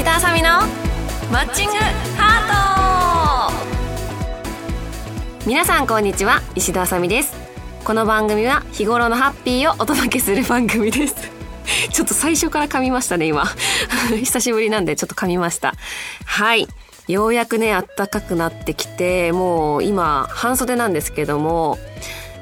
石田あさみのマッチングハート。皆さんこんにちは石田あさみです。この番組は日頃のハッピーをお届けする番組です。ちょっと最初から噛みましたね今。久しぶりなんでちょっと噛みました。はい。ようやくね暖かくなってきてもう今半袖なんですけども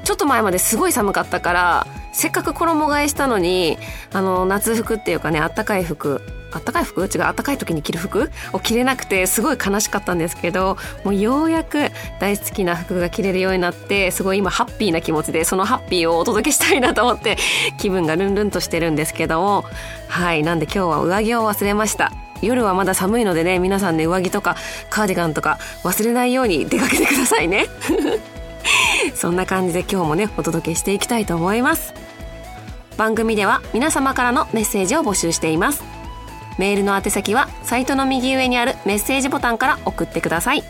ちょっと前まですごい寒かったからせっかく衣替えしたのにあの夏服っていうかねあったかい服あったかい服？違うあったかい時に着る服？を着れなくてすごい悲しかったんですけどもうようやく大好きな服が着れるようになってすごい今ハッピーな気持ちでそのハッピーをお届けしたいなと思って気分がルンルンとしてるんですけどもはいなんで今日は上着を忘れました。夜はまだ寒いのでね皆さんね上着とかカーディガンとか忘れないように出かけてくださいね。そんな感じで今日もねお届けしていきたいと思います。番組では皆様からのメッセージを募集しています。メールの宛先はサイトの右上にあるメッセージボタンから送ってください。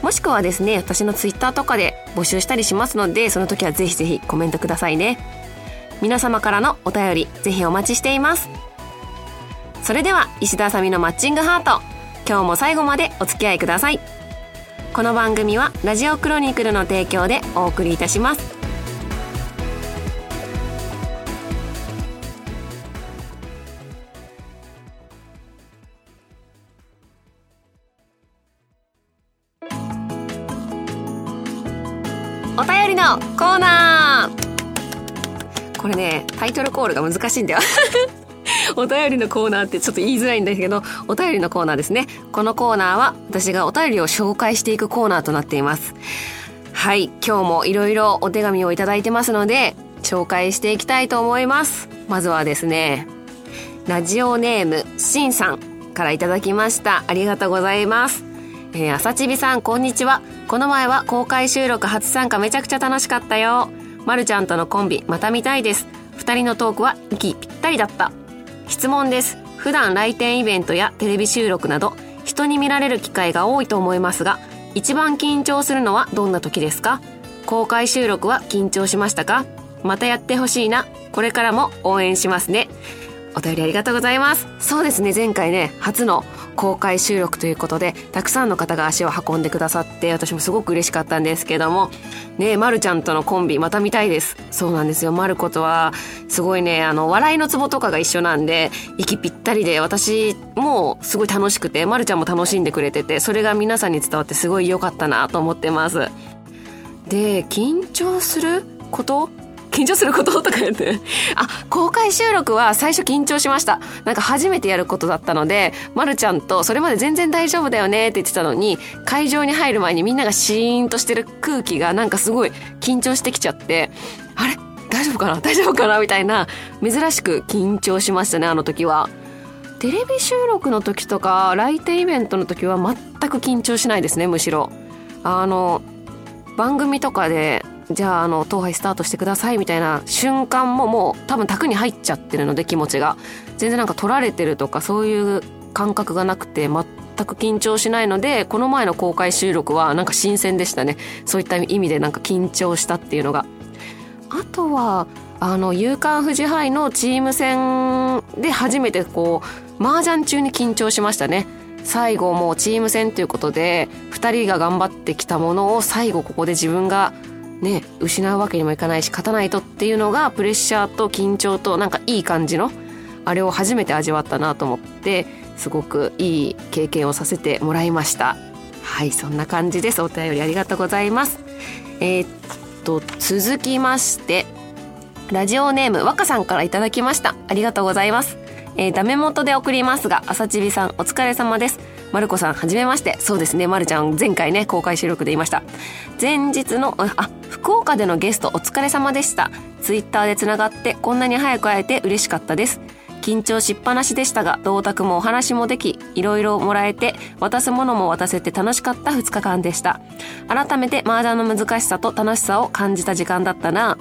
もしくはですね私のツイッターとかで募集したりしますのでその時はぜひぜひコメントくださいね。皆様からのお便りぜひお待ちしています。それでは石田あさみのマッチングハート今日も最後までお付き合いください。この番組はラジオクロニクルの提供でお送りいたします。これねタイトルコールが難しいんだよ お便りのコーナーってちょっと言いづらいんだけど、お便りのコーナーですね。このコーナーは私がお便りを紹介していくコーナーとなっています。はい、今日もいろいろお手紙をいただいてますので、紹介していきたいと思います。まずはですね、ラジオネーム、しんさんからいただきました。ありがとうございます。えー、朝ちびさん、こんにちは。この前は公開収録初参加めちゃくちゃ楽しかったよ。まるちゃんとのコンビ、また見たいです。二人のトークは息ぴったりだった。質問です。普段来店イベントやテレビ収録など人に見られる機会が多いと思いますが一番緊張するのはどんな時ですか？公開収録は緊張しましたか？またやってほしいな。これからも応援しますね。お便りありがとうございます。そうですね。前回ね初の公開収録ということでたくさんの方が足を運んでくださって私もすごく嬉しかったんですけどもねまるちゃんとのコンビまた見たいです。そうなんですよ。まる子とはすごいねあの笑いのツボとかが一緒なんで息ぴったりで私もすごい楽しくてまるちゃんも楽しんでくれててそれが皆さんに伝わってすごい良かったなと思ってます。で緊張すること緊張することとか言って。あ、公開収録は最初緊張しました。なんか初めてやることだったので、まるちゃんとそれまで全然大丈夫だよねって言ってたのに、会場に入る前にみんながシーンとしてる空気がなんかすごい緊張してきちゃって、あれ？大丈夫かな？大丈夫かな？みたいな、珍しく緊張しましたね、あの時は。テレビ収録の時とか、来店イベントの時は全く緊張しないですね、むしろ。あの、番組とかでじゃああの当配スタートしてくださいみたいな瞬間ももう多分卓に入っちゃってるので気持ちが全然なんか取られてるとかそういう感覚がなくて全く緊張しないのでこの前の公開収録はなんか新鮮でしたね。そういった意味でなんか緊張したっていうのがあとはあの夕刊富士杯のチーム戦で初めてこう麻雀中に緊張しましたね。最後もうチーム戦ということで2人が頑張ってきたものを最後ここで自分がね、失うわけにもいかないし勝たないとっていうのがプレッシャーと緊張となんかいい感じのあれを初めて味わったなと思ってすごくいい経験をさせてもらいました。はいそんな感じです。お便りありがとうございます。えー、っと続きましてラジオネーム若さんからいただきました。ありがとうございます。えー、ダメ元で送りますが朝ちびさんお疲れ様です。まるこさんはじめまして。そうですね。まるちゃん前回ね公開収録でいました。前日のあ福岡でのゲストお疲れ様でした。ツイッターでつながってこんなに早く会えて嬉しかったです。緊張しっぱなしでしたが銅鐸もお話もできいろいろもらえて渡すものも渡せて楽しかった2日間でした。改めて麻雀の難しさと楽しさを感じた時間だったな。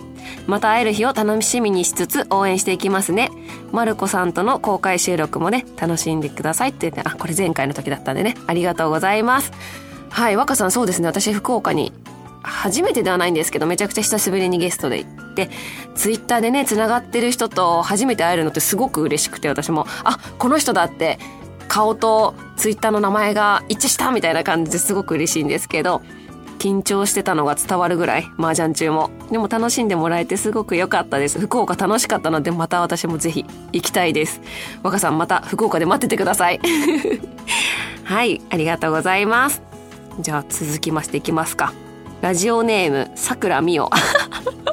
また会える日を楽しみにしつつ応援していきますね。まるこさんとの公開収録もね楽しんでくださいって言ってあこれ前回の時だったんでね。ありがとうございます。はい若さんそうですね。私福岡に初めてではないんですけどめちゃくちゃ久しぶりにゲストで行ってツイッターでねつながってる人と初めて会えるのってすごく嬉しくて私もあこの人だって顔とツイッターの名前が一致したみたいな感じですごく嬉しいんですけど、緊張してたのが伝わるぐらい、麻雀中も。でも楽しんでもらえてすごく良かったです。福岡楽しかったので、また私もぜひ行きたいです。若さんまた福岡で待っててください。はい、ありがとうございます。じゃあ続きましていきますか。ラジオネーム、さくらみお。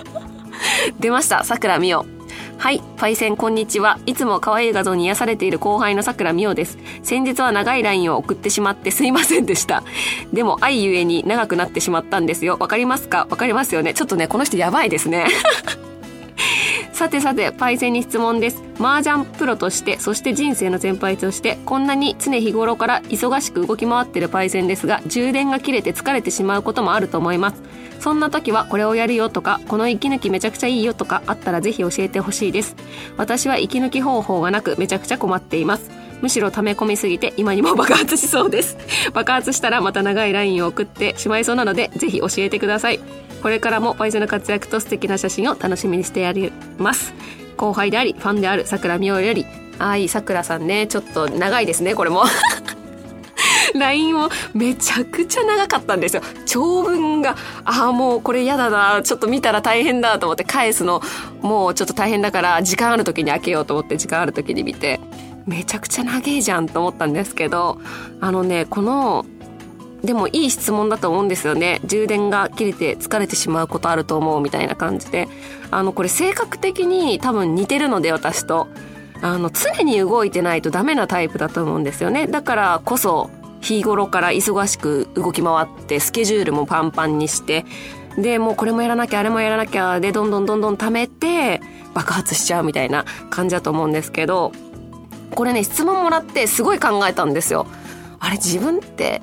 出ました、さくらみお。はい、パイセンこんにちは。いつも可愛い画像に癒されている後輩の桜美桜です。先日は長いラインを送ってしまってすいませんでした。でも愛ゆえに長くなってしまったんですよ。わかりますか？わかりますよねちょっとね、この人やばいですね。さてさて、パイセンに質問です。麻雀プロとして、そして人生の先輩として、こんなに常日頃から忙しく動き回ってるパイセンですが、充電が切れて疲れてしまうこともあると思います。そんな時はこれをやるよとか、この息抜きめちゃくちゃいいよとかあったらぜひ教えてほしいです。私は息抜き方法がなくめちゃくちゃ困っています。むしろ溜め込みすぎて今にも爆発しそうです。爆発したらまた長いラインを送ってしまいそうなので、ぜひ教えてください。これからもパイセンの活躍と素敵な写真を楽しみにしてやります。後輩であり、ファンである桜美桜より、あい、桜さんね、ちょっと長いですね、これも。LINE をめちゃくちゃ長かったんですよ。長文が、ああ、もうこれ嫌だな、ちょっと見たら大変だと思って返すの、もうちょっと大変だから、時間ある時に開けようと思って時間ある時に見て、めちゃくちゃ長えじゃんと思ったんですけど、あのね、この、でもいい質問だと思うんですよね。充電が切れて疲れてしまうことあると思うみたいな感じで。あの、これ性格的に多分似てるので私と。あの、常に動いてないとダメなタイプだと思うんですよね。だからこそ、日頃から忙しく動き回ってスケジュールもパンパンにしてでもうこれもやらなきゃあれもやらなきゃでどんどんどんどん貯めて爆発しちゃうみたいな感じだと思うんですけどこれね質問もらってすごい考えたんですよ。あれ自分って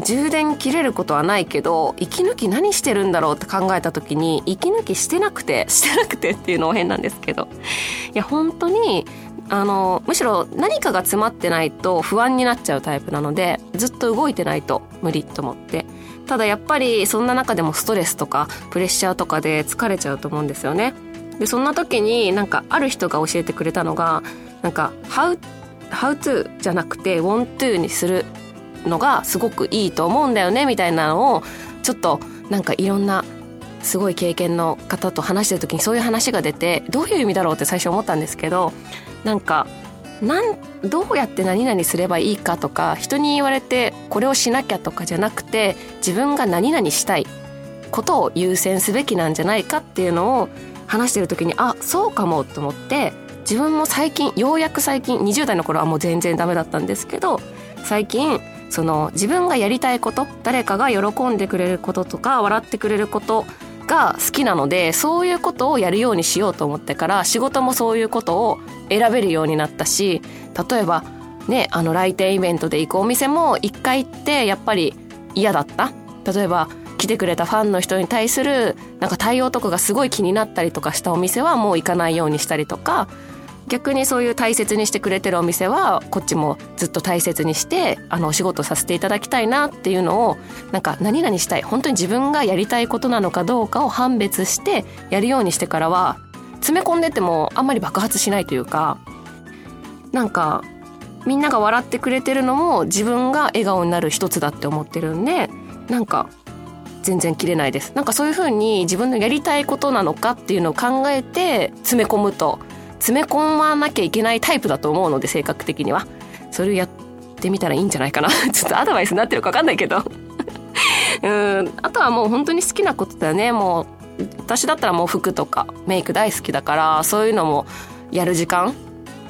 充電切れることはないけど息抜き何してるんだろうって考えた時に息抜きしてなくて してなくてっていうのも変なんですけど。いや本当にあのむしろ何かが詰まってないと不安になっちゃうタイプなのでずっと動いてないと無理と思って。ただやっぱりそんな中でもストレスとかプレッシャーとかで疲れちゃうと思うんですよね。でそんな時になんかある人が教えてくれたのがなんか「how, how to」じゃなくて「want to」にするのがすごくいいと思うんだよねみたいなのをちょっとなんかいろんなすごい経験の方と話してる時にそういう話が出てどういう意味だろうって最初思ったんですけどなんかなんどうやって何々すればいいかとか人に言われてこれをしなきゃとかじゃなくて自分が何々したいことを優先すべきなんじゃないかっていうのを話してる時にあそうかもと思って自分も最近ようやく最近20代の頃はもう全然ダメだったんですけど最近その自分がやりたいこと誰かが喜んでくれることとか笑ってくれることが好きなのでそういうことをやるようにしようと思ってから仕事もそういうことを選べるようになったし例えばねあの来店イベントで行くお店も一回行ってやっぱり嫌だった。例えば来てくれたファンの人に対するなんか対応とかがすごい気になったりとかしたお店はもう行かないようにしたりとか逆にそういう大切にしてくれてるお店はこっちもずっと大切にしてあのお仕事させていただきたいなっていうのをなんか何々したい。本当に自分がやりたいことなのかどうかを判別してやるようにしてからは詰め込んでてもあんまり爆発しないというかなんかみんなが笑ってくれてるのも自分が笑顔になる一つだって思ってるんでなんか全然切れないです。なんかそういう風に自分のやりたいことなのかっていうのを考えて詰め込むと詰め込まなきゃいけないタイプだと思うので性格的には。それをやってみたらいいんじゃないかな。ちょっとアドバイスになってるか分かんないけど。うん。あとはもう本当に好きなことだよね。もう私だったらもう服とかメイク大好きだからそういうのもやる時間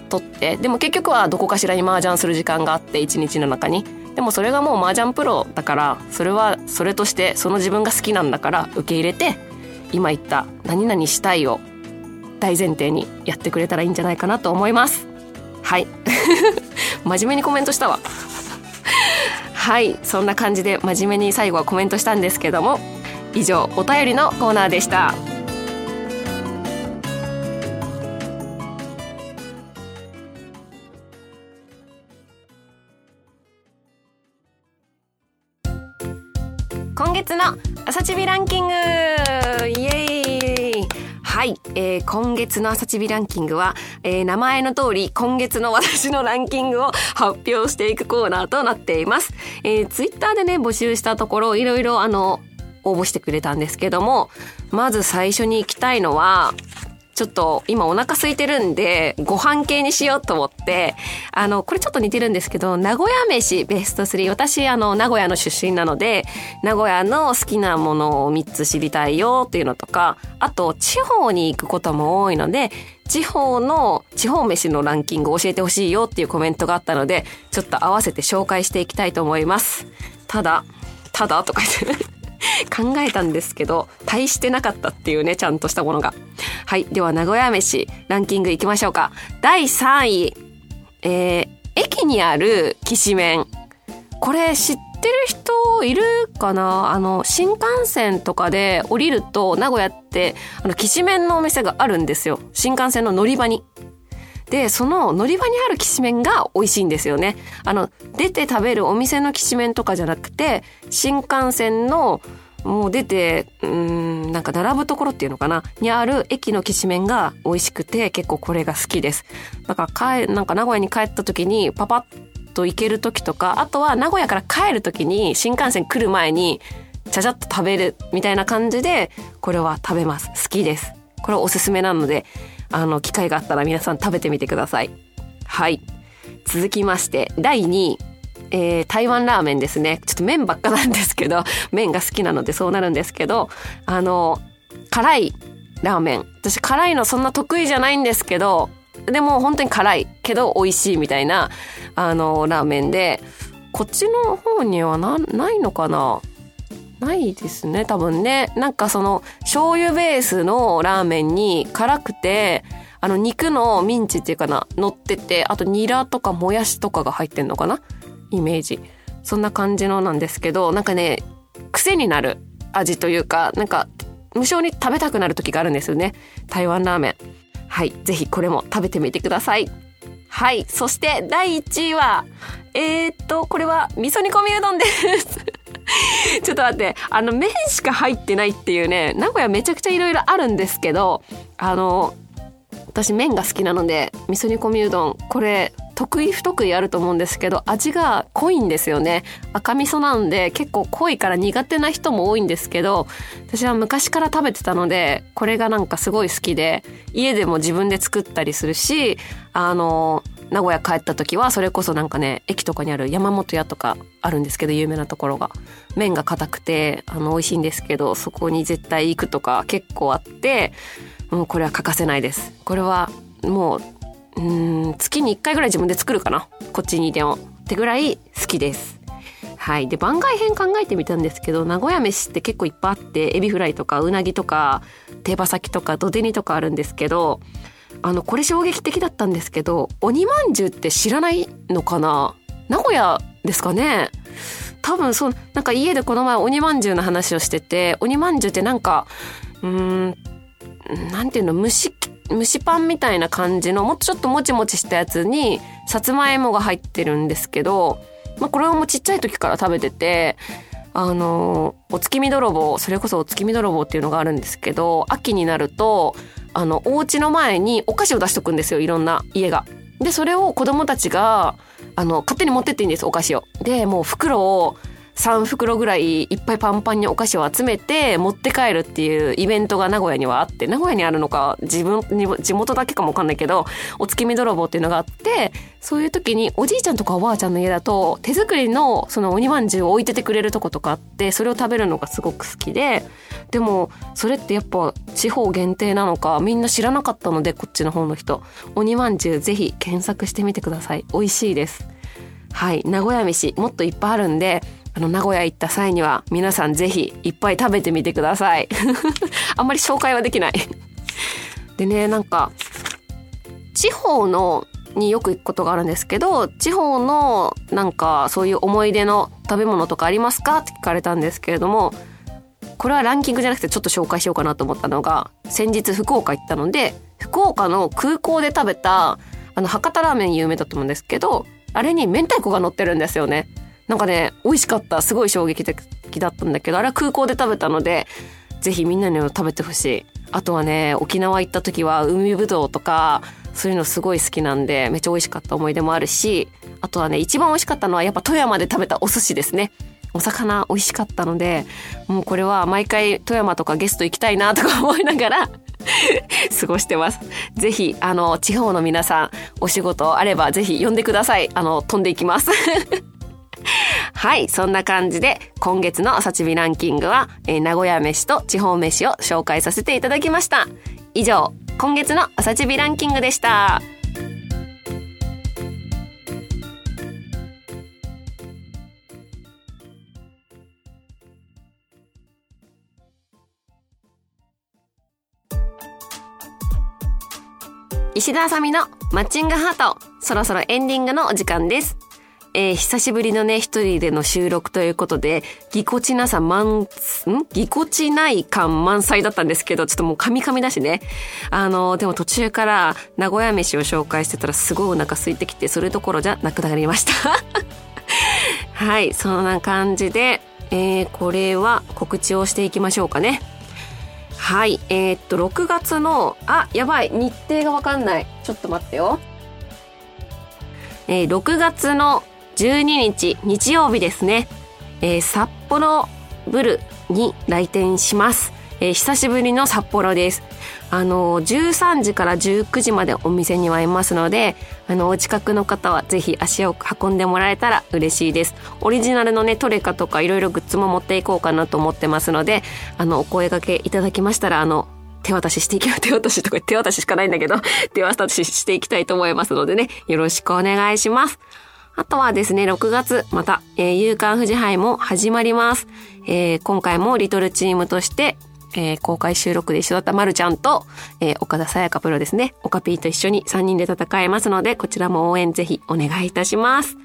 取って。でも結局はどこかしらに麻雀する時間があって一日の中に。でもそれがもう麻雀プロだからそれはそれとしてその自分が好きなんだから受け入れて今言った「何々したい」を大前提にやってくれたらいいんじゃないかなと思います。はい。真面目にコメントしたわ。はい。そんな感じで真面目に最後はコメントしたんですけども以上お便りのコーナーでした。今月の朝チビランキング、えー、今月の朝チビランキングは、えー、名前の通り今月の私のランキングを 発表していくコーナーとなっています。えー、ツイッターでね、募集したところ、いろいろあの、応募してくれたんですけども、まず最初に行きたいのは、ちょっと今お腹空いてるんで、ご飯系にしようと思って、あの、これちょっと似てるんですけど、名古屋飯ベスト3。私、あの、名古屋の出身なので、名古屋の好きなものを3つ知りたいよっていうのとか、あと、地方に行くことも多いので、地方の、地方飯のランキングを教えてほしいよっていうコメントがあったので、ちょっと合わせて紹介していきたいと思います。ただ、ただとか言って 考えたんですけど、大してなかったっていうね、ちゃんとしたものが。はい。では、名古屋飯、ランキングいきましょうか。第3位、えー、駅にあるきしめん。これ知ってる人いるかな？あの、新幹線とかで降りると、名古屋って、あの、きしめんのお店があるんですよ。新幹線の乗り場に。で、その乗り場にあるきしめんが美味しいんですよね。あの、出て食べるお店のきしめんとかじゃなくて、新幹線のもう出て、うん、なんか並ぶところっていうのかな？にある駅のきしめんが美味しくて結構これが好きです。だから帰、なんか名古屋に帰った時にパパッと行ける時とか、あとは名古屋から帰る時に新幹線来る前にちゃちゃっと食べるみたいな感じでこれは食べます。好きです。これおすすめなので、あの、機会があったら皆さん食べてみてください。はい。続きまして、第2位。えー、台湾ラーメンですね。ちょっと麺ばっかなんですけど、麺が好きなのでそうなるんですけど、あの、辛いラーメン。私辛いのそんな得意じゃないんですけど、でも本当に辛いけど美味しいみたいな、あの、ラーメンで、こっちの方にはな、ないのかな？ないですね、多分ね。なんかその、醤油ベースのラーメンに辛くて、あの肉のミンチっていうかな、乗ってて、あとニラとかもやしとかが入ってんのかなイメージ。そんな感じのなんですけど、なんかね、癖になる味というか、なんか無性に食べたくなる時があるんですよね。台湾ラーメン。はい。ぜひこれも食べてみてください。はい。そして第1位は、えー、っと、これは味噌煮込みうどんです ちょっと待って、あの、麺しか入ってないっていうね、名古屋めちゃくちゃいろいろあるんですけど、あの、私麺が好きなので、味噌煮込みうどん、これ、得意不得意あると思うんですけど、味が濃いんですよね。赤味噌なんで結構濃いから苦手な人も多いんですけど、私は昔から食べてたので、これがなんかすごい好きで、家でも自分で作ったりするし、あの、名古屋帰った時はそれこそなんかね駅とかにある山本屋とかあるんですけど有名なところが。麺が硬くてあの美味しいんですけどそこに絶対行くとか結構あってもうこれは欠かせないです。これはもううん月に1回ぐらい自分で作るかな。こっちにいても。ってぐらい好きです。はい。で番外編考えてみたんですけど名古屋飯って結構いっぱいあってエビフライとかうなぎとか手羽先とか土手煮とかあるんですけどあのこれ衝撃的だったんですけど鬼まんじゅうって知らないのかな？名古屋ですかね？多分そうなんか家でこの前鬼まんじゅうの話をしてて鬼まんじゅうってなんかうんなんていうの蒸し蒸しパンみたいな感じのもっとちょっともちもちしたやつにさつまいもが入ってるんですけど、まあ、これはもうちっちゃい時から食べててあのお月見泥棒それこそお月見泥棒っていうのがあるんですけど秋になるとあの、お家の前にお菓子を出しとくんですよ、いろんな家が。で、それを子供たちが、あの、勝手に持ってっていいんです、お菓子を。で、もう袋を3袋ぐらいいっぱいパンパンにお菓子を集めて持って帰るっていうイベントが名古屋にはあって名古屋にあるのか自分地元だけかもわかんないけどお月見泥棒っていうのがあってそういう時におじいちゃんとかおばあちゃんの家だと手作りのその鬼まんじゅうを置いててくれるとことかあってそれを食べるのがすごく好きででもそれってやっぱ地方限定なのかみんな知らなかったのでこっちの方の人。鬼まんじゅうぜひ検索してみてください。美味しいです。はい。名古屋飯もっといっぱいあるんであの、名古屋行った際には、皆さんぜひいっぱい食べてみてください。あんまり紹介はできないでね、なんか、地方の、によく行くことがあるんですけど、地方の、なんか、そういう思い出の食べ物とかありますかって聞かれたんですけれども、これはランキングじゃなくてちょっと紹介しようかなと思ったのが、先日福岡行ったので、福岡の空港で食べた、あの、博多ラーメン有名だと思うんですけど、あれに明太子が乗ってるんですよね。なんかね、美味しかった。すごい衝撃的だったんだけど、あれは空港で食べたので、ぜひみんなにも食べてほしい。あとはね沖縄行った時は海ぶどうとかそういうのすごい好きなんでめっちゃ美味しかった思い出もあるしあとはね一番美味しかったのはやっぱ富山で食べたお寿司ですねお魚美味しかったのでもうこれは毎回富山とかゲスト行きたいなとか思いながら 過ごしてます。ぜひ、あの、地方の皆さん、お仕事あればぜひ呼んでください。あの、飛んでいきます。はい、そんな感じで今月の朝チビランキングは、えー、名古屋飯と地方飯を紹介させていただきました。以上、今月の朝チビランキングでした。石田あさみのマッチングハート、そろそろエンディングのお時間です。えー、久しぶりのね、一人での収録ということで、ぎこちなさ満、ん？ぎこちない感満載だったんですけど、ちょっともうカミカミだしね。あの、でも途中から名古屋飯を紹介してたらすごいお腹空いてきて、それどころじゃなくなりました。はい、そんな感じで、えー、これは告知をしていきましょうかね。はい。えー、っと、6月の、あ、やばい。日程がわかんない。ちょっと待ってよ。えー、6月の12日、日曜日ですね。えー、札幌ブルに来店します。えー、久しぶりの札幌です。あの、13時から19時までお店にはいますので、あの、お近くの方はぜひ足を運んでもらえたら嬉しいです。オリジナルのね、トレカとかいろいろグッズも持っていこうかなと思ってますので、あの、お声掛けいただきましたら、あの、手渡ししていきま、手渡しとか手渡ししかないんだけど、手渡ししていきたいと思いますのでね、よろしくお願いします。あとはですね、6月、また、えー、夕刊富士杯も始まります。えー、今回もリトルチームとして、えー、公開収録で一緒だったまるちゃんと、えー、岡田さやかプロですね。岡ピーと一緒に3人で戦えますので、こちらも応援ぜひお願いいたします。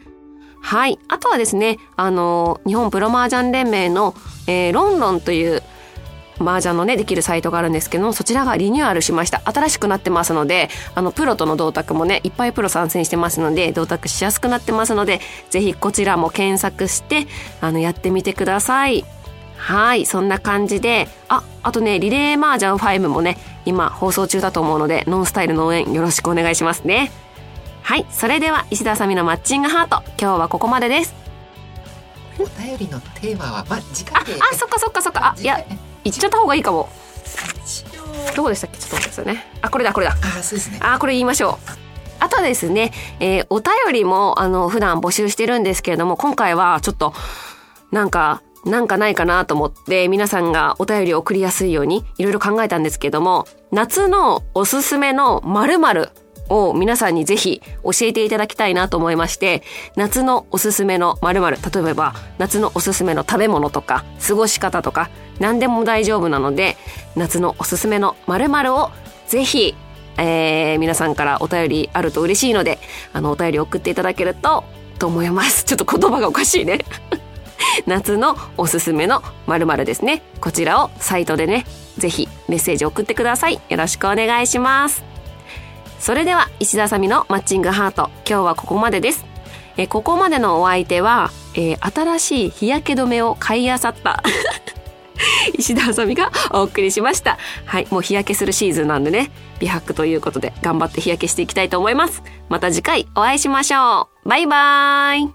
はい。あとはですね、あのー、日本プロ麻雀連盟の、えー、ロンロンという麻雀のね、できるサイトがあるんですけども、そちらがリニューアルしました。新しくなってますので、あの、プロとの同卓もね、いっぱいプロ参戦してますので、同卓しやすくなってますので、ぜひこちらも検索して、あの、やってみてください。はい、そんな感じで、あ、あとね、リレーマージャン5もね、今放送中だと思うので、ノンスタイルの応援よろしくお願いしますね。はい、それでは石田さみのマッチングハート、今日はここまでです。お便りのテーマは、まあ、次回で。あ、あ、そっかそっかそっか。あ、いや、言っちゃった方がいいかも。どこでしたっけ？ちょっと待ってくださいね。あ、これだ、これだ。あ、そうですね。あ、これ言いましょう。あとですね、えー、お便りも、あの、普段募集してるんですけれども、今回はちょっと、なんか、なんかないかなと思って皆さんがお便りを送りやすいようにいろいろ考えたんですけども夏のおすすめの〇〇を皆さんにぜひ教えていただきたいなと思いまして夏のおすすめの〇〇例えば夏のおすすめの食べ物とか過ごし方とか何でも大丈夫なので夏のおすすめの〇〇をぜひえー、皆さんからお便りあると嬉しいのであのお便り送っていただけるとと思います ちょっと言葉がおかしいね 夏のおすすめの〇〇ですね。こちらをサイトでね、ぜひメッセージ送ってください。よろしくお願いします。それでは、石田さみのマッチングハート、今日はここまでです。えここまでのお相手は、えー、新しい日焼け止めを買いあさった 石田あさみがお送りしました。はい、もう日焼けするシーズンなんでね、美白ということで頑張って日焼けしていきたいと思います。また次回お会いしましょう。バイバーイ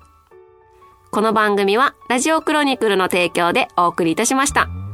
この番組はラジオクロニクルの提供でお送りいたしました。